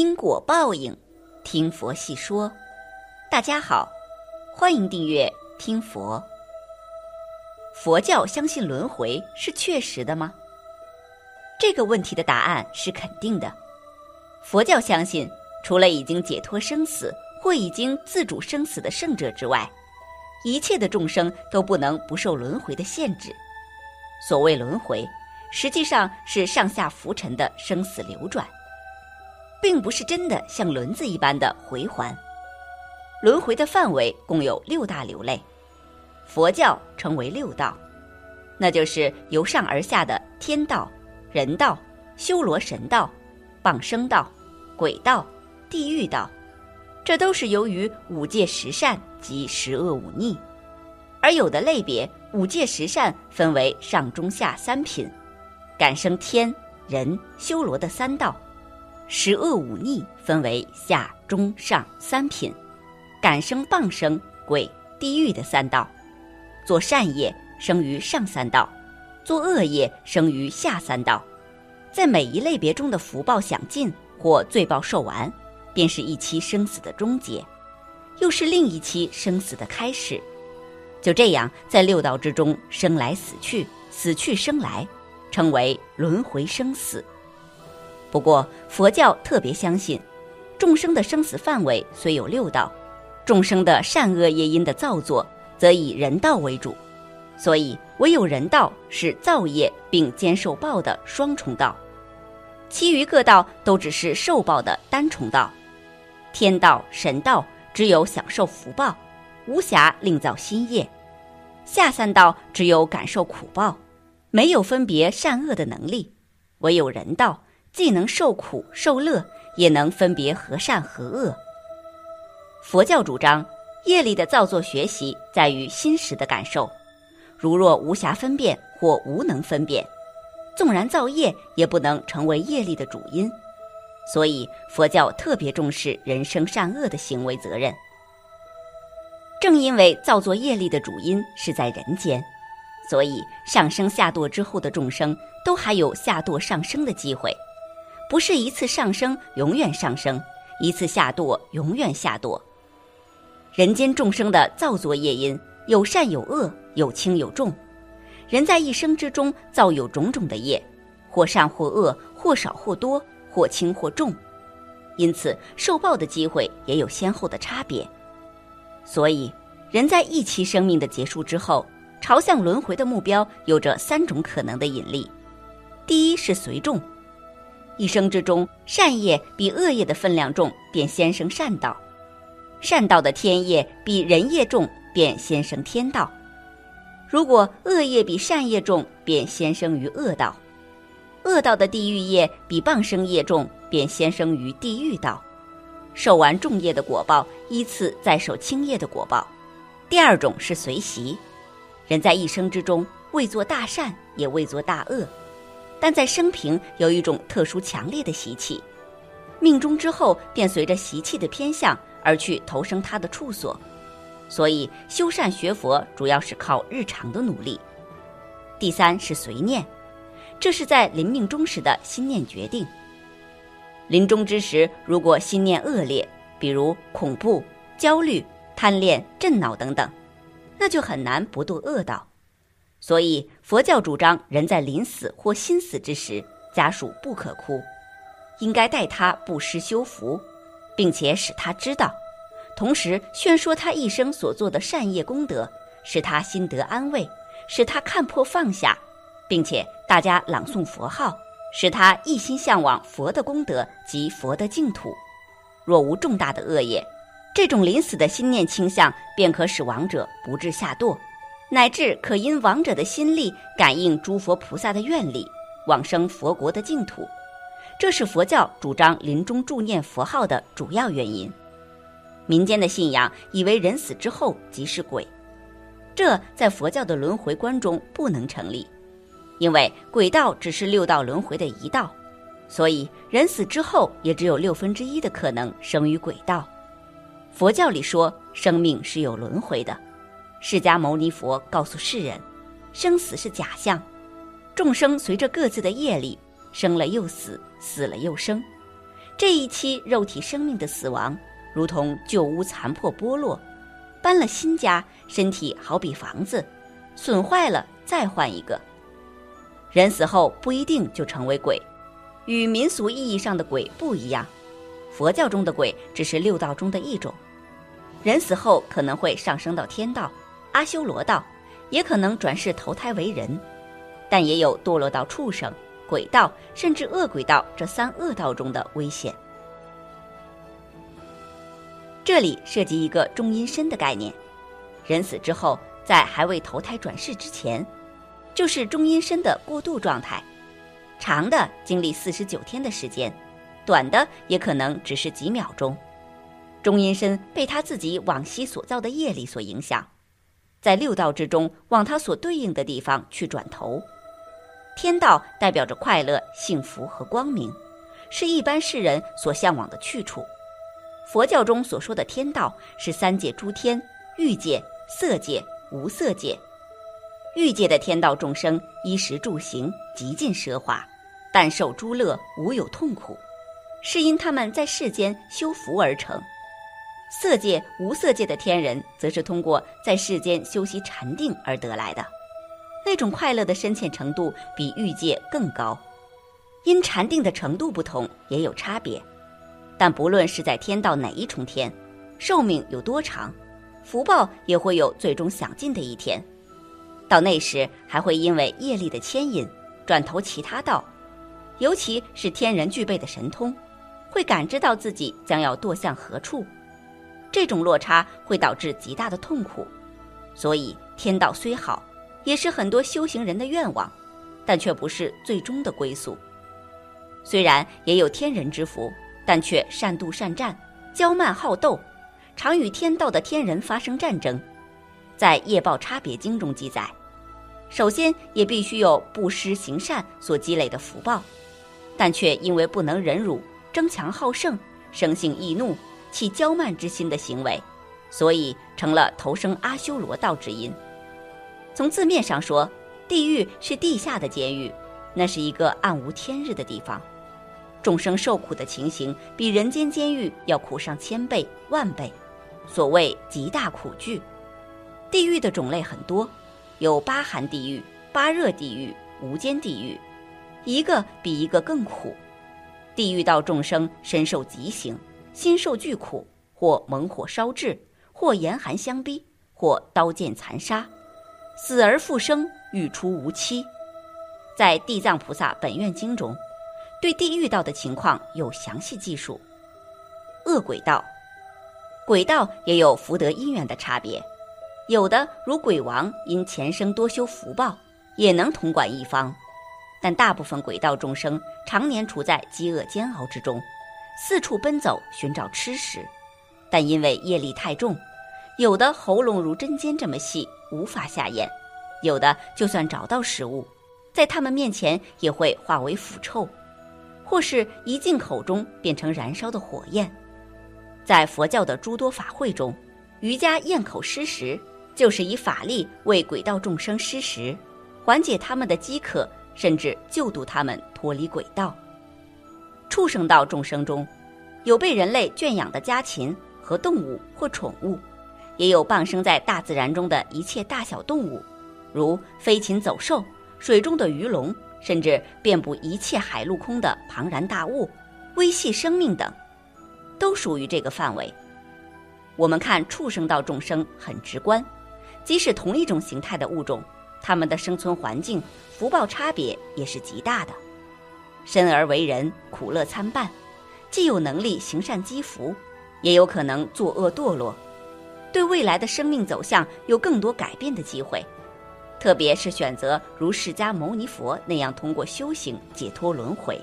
因果报应，听佛细说。大家好，欢迎订阅听佛。佛教相信轮回是确实的吗？这个问题的答案是肯定的。佛教相信，除了已经解脱生死或已经自主生死的圣者之外，一切的众生都不能不受轮回的限制。所谓轮回，实际上是上下浮沉的生死流转，并不是真的像轮子一般的回环。轮回的范围共有六大流类，佛教称为六道，那就是由上而下的天道。人道、修罗神道、傍生道、鬼道、地狱道，这都是由于五戒十善及十恶五逆。而有的类别，五戒十善分为上中下三品，感生天、人、修罗的三道；十恶五逆分为下中上三品，感生傍生、鬼、地狱的三道。做善业生于上三道。做恶业生于下三道，在每一类别中的福报享尽或罪报受完，便是一期生死的终结，又是另一期生死的开始。就这样，在六道之中生来死去，死去生来，称为轮回生死。不过，佛教特别相信，众生的生死范围虽有六道，众生的善恶业因的造作，则以人道为主。所以，唯有人道是造业并兼受报的双重道，其余各道都只是受报的单重道。天道、神道只有享受福报，无暇另造新业；下三道只有感受苦报，没有分别善恶的能力。唯有人道，既能受苦受乐，也能分别和善和恶。佛教主张，业力的造作学习在于心识的感受。如若无暇分辨或无能分辨，纵然造业，也不能成为业力的主因。所以佛教特别重视人生善恶的行为责任。正因为造作业力的主因是在人间，所以上升下堕之后的众生都还有下堕上升的机会，不是一次上升永远上升，一次下堕永远下堕。人间众生的造作业因有善有恶。有轻有重，人在一生之中造有种种的业，或善或恶，或少或多，或轻或重，因此受报的机会也有先后的差别。所以，人在一期生命的结束之后，朝向轮回的目标有着三种可能的引力：第一是随众，一生之中善业比恶业的分量重，便先生善道；善道的天业比人业重，便先生天道。如果恶业比善业重，便先生于恶道；恶道的地狱业比傍生业重，便先生于地狱道。受完重业的果报，依次再受轻业的果报。第二种是随习，人在一生之中未做大善，也未做大恶，但在生平有一种特殊强烈的习气，命中之后便随着习气的偏向而去投生他的处所。所以修善学佛主要是靠日常的努力。第三是随念，这是在临命终时的心念决定。临终之时，如果心念恶劣，比如恐怖、焦虑、贪恋、震恼等等，那就很难不堕恶道。所以佛教主张，人在临死或心死之时，家属不可哭，应该待他布施修福，并且使他知道。同时宣说他一生所做的善业功德，使他心得安慰，使他看破放下，并且大家朗诵佛号，使他一心向往佛的功德及佛的净土。若无重大的恶业，这种临死的心念倾向便可使亡者不致下堕，乃至可因亡者的心力感应诸佛菩萨的愿力，往生佛国的净土。这是佛教主张临终助念佛号的主要原因。民间的信仰以为人死之后即是鬼，这在佛教的轮回观中不能成立，因为鬼道只是六道轮回的一道，所以人死之后也只有六分之一的可能生于鬼道。佛教里说生命是有轮回的，释迦牟尼佛告诉世人，生死是假象，众生随着各自的业力生了又死，死了又生，这一期肉体生命的死亡，如同旧屋残破剥落，搬了新家，身体好比房子，损坏了再换一个。人死后不一定就成为鬼，与民俗意义上的鬼不一样。佛教中的鬼只是六道中的一种，人死后可能会上升到天道、阿修罗道，也可能转世投胎为人，但也有堕落到畜生。鬼道甚至恶鬼道这三恶道中的危险。这里涉及一个中阴身的概念，人死之后，在还未投胎转世之前，就是中阴身的过渡状态，长的经历四十九天的时间，短的也可能只是几秒钟。中阴身被他自己往昔所造的业力所影响，在六道之中往他所对应的地方去转头。天道代表着快乐、幸福和光明，是一般世人所向往的去处。佛教中所说的天道是三界诸天：欲界、色界、无色界。欲界的天道众生衣食住行极尽奢华，但受诸乐，无有痛苦，是因他们在世间修福而成。色界、无色界的天人，则是通过在世间修习禅定而得来的。那种快乐的深浅程度比欲界更高，因禅定的程度不同也有差别，但不论是在天道哪一重天，寿命有多长，福报也会有最终享尽的一天。到那时还会因为业力的牵引，转投其他道，尤其是天人具备的神通，会感知到自己将要堕向何处，这种落差会导致极大的痛苦。所以天道虽好。也是很多修行人的愿望，但却不是最终的归宿。虽然也有天人之福，但却善妒善战、骄慢好斗，常与天道的天人发生战争。在《业报差别经》中记载，首先也必须有布施行善所积累的福报，但却因为不能忍辱、争强好胜、生性易怒、起骄慢之心的行为，所以成了投生阿修罗道之因。从字面上说，地狱是地下的监狱，那是一个暗无天日的地方，众生受苦的情形比人间监狱要苦上千倍万倍，所谓极大苦剧。地狱的种类很多，有八寒地狱、八热地狱、无间地狱，一个比一个更苦。地狱道众生深受极刑，心受巨苦，或猛火烧炙，或严寒相逼，或刀剑残杀。死而复生，欲出无期。在《地藏菩萨本愿经》中，对地狱道的情况有详细记述。恶鬼道，鬼道也有福德因缘的差别，有的如鬼王因前生多修福报，也能统管一方，但大部分鬼道众生常年处在饥饿煎熬之中，四处奔走寻找吃食，但因为业力太重。有的喉咙如针尖这么细，无法下咽；有的就算找到食物，在他们面前也会化为腐臭，或是一进口中变成燃烧的火焰。在佛教的诸多法会中，瑜伽咽口施食，就是以法力为鬼道众生施食，缓解他们的饥渴，甚至救度他们脱离鬼道。畜生道众生中，有被人类圈养的家禽和动物或宠物。也有傍生在大自然中的一切大小动物，如飞禽走兽、水中的鱼龙，甚至遍布一切海陆空的庞然大物、微细生命等，都属于这个范围。我们看畜生道众生很直观，即使同一种形态的物种，它们的生存环境、福报差别也是极大的。生而为人，苦乐参半，既有能力行善积福，也有可能作恶堕落。对未来的生命走向有更多改变的机会，特别是选择如释迦牟尼佛那样通过修行解脱轮回。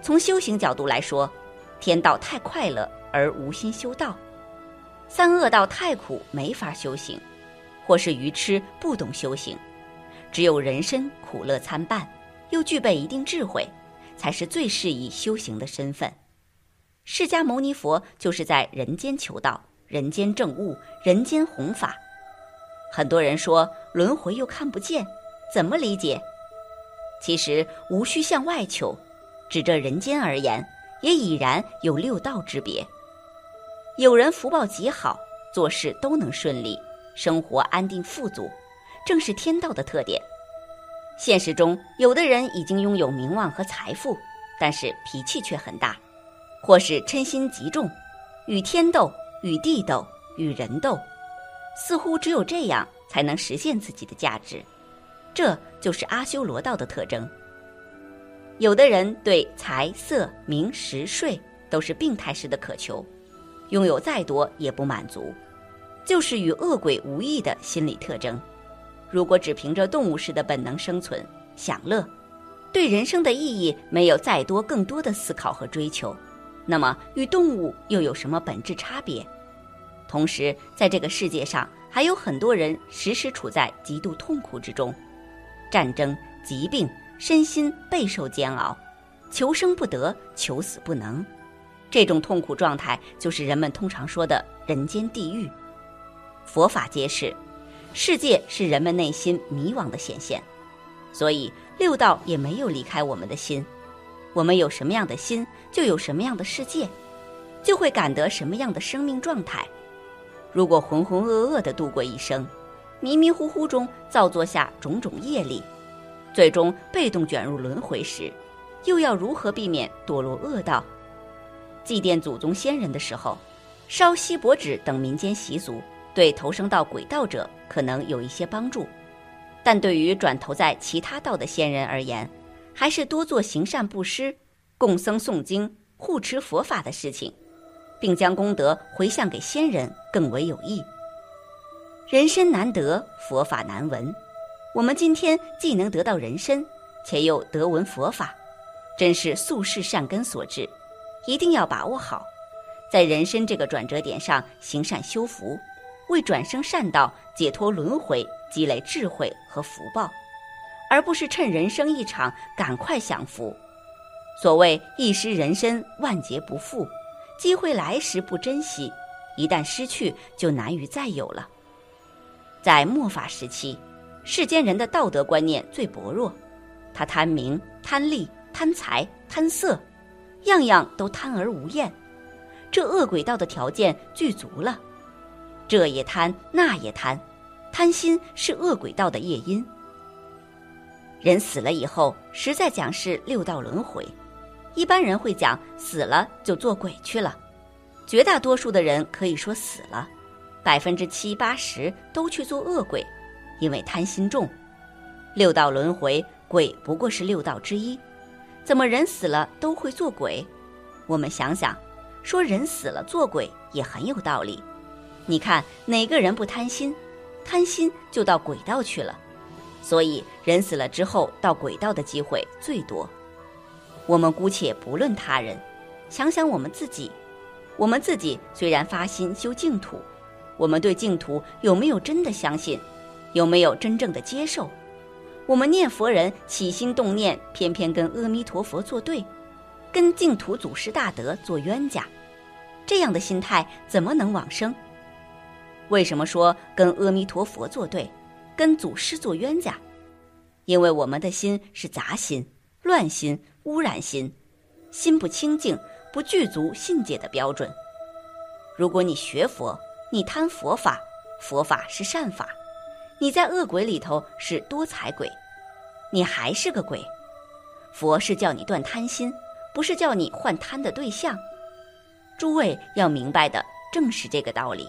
从修行角度来说，天道太快乐而无心修道，三恶道太苦没法修行，或是愚痴不懂修行，只有人身苦乐参半，又具备一定智慧，才是最适宜修行的身份。释迦牟尼佛就是在人间求道。人间正悟，人间弘法。很多人说轮回又看不见，怎么理解？其实无需向外求，指这人间而言，也已然有六道之别。有人福报极好，做事都能顺利，生活安定富足，正是天道的特点。现实中，有的人已经拥有名望和财富，但是脾气却很大，或是嗔心极重，与天斗、与地斗、与人斗，似乎只有这样才能实现自己的价值。这就是阿修罗道的特征。有的人对财色名食睡都是病态式的渴求，拥有再多也不满足，就是与恶鬼无异的心理特征。如果只凭着动物式的本能生存、享乐，对人生的意义没有再多更多的思考和追求，那么与动物又有什么本质差别？同时，在这个世界上还有很多人时时处在极度痛苦之中，战争、疾病。身心备受煎熬，求生不得，求死不能，这种痛苦状态就是人们通常说的人间地狱。佛法揭示，世界是人们内心迷惘的显现，所以六道也没有离开我们的心。我们有什么样的心，就有什么样的世界，就会感得什么样的生命状态。如果浑浑噩噩地度过一生，迷迷糊糊中造作下种种业力。最终被动卷入轮回时，又要如何避免堕落恶道？祭奠祖宗先人的时候，烧锡箔纸等民间习俗，对投生到鬼道者可能有一些帮助，但对于转投在其他道的仙人而言，还是多做行善布施、供僧诵经、护持佛法的事情，并将功德回向给仙人更为有益。人身难得，佛法难闻。我们今天既能得到人身，且又得闻佛法，真是宿世善根所致，一定要把握好，在人身这个转折点上行善修福，为转生善道、解脱轮回积累智慧和福报，而不是趁人生一场赶快享福。所谓一失人身，万劫不复，机会来时不珍惜，一旦失去就难于再有了。在末法时期。世间人的道德观念最薄弱，他贪名、贪利、贪财、贪色，样样都贪而无厌。这恶鬼道的条件具足了，这也贪，那也贪，贪心是恶鬼道的业因。人死了以后，实在讲是六道轮回，一般人会讲死了就做鬼去了，绝大多数的人可以说死了，百分之七八十都去做恶鬼。因为贪心重，六道轮回，鬼不过是六道之一，怎么人死了都会做鬼？我们想想，说人死了做鬼也很有道理。你看哪个人不贪心？贪心就到鬼道去了，所以人死了之后到鬼道的机会最多。我们姑且不论他人，想想我们自己，我们自己虽然发心修净土，我们对净土有没有真的相信？有没有真正的接受？我们念佛人起心动念，偏偏跟阿弥陀佛作对，跟净土祖师大德做冤家，这样的心态怎么能往生？为什么说跟阿弥陀佛作对，跟祖师做冤家？因为我们的心是杂心、乱心、污染心，心不清净，不具足信解的标准。如果你学佛，你贪佛法，佛法是善法。你在恶鬼里头是多财鬼，你还是个鬼。佛是叫你断贪心，不是叫你换贪的对象。诸位要明白的正是这个道理。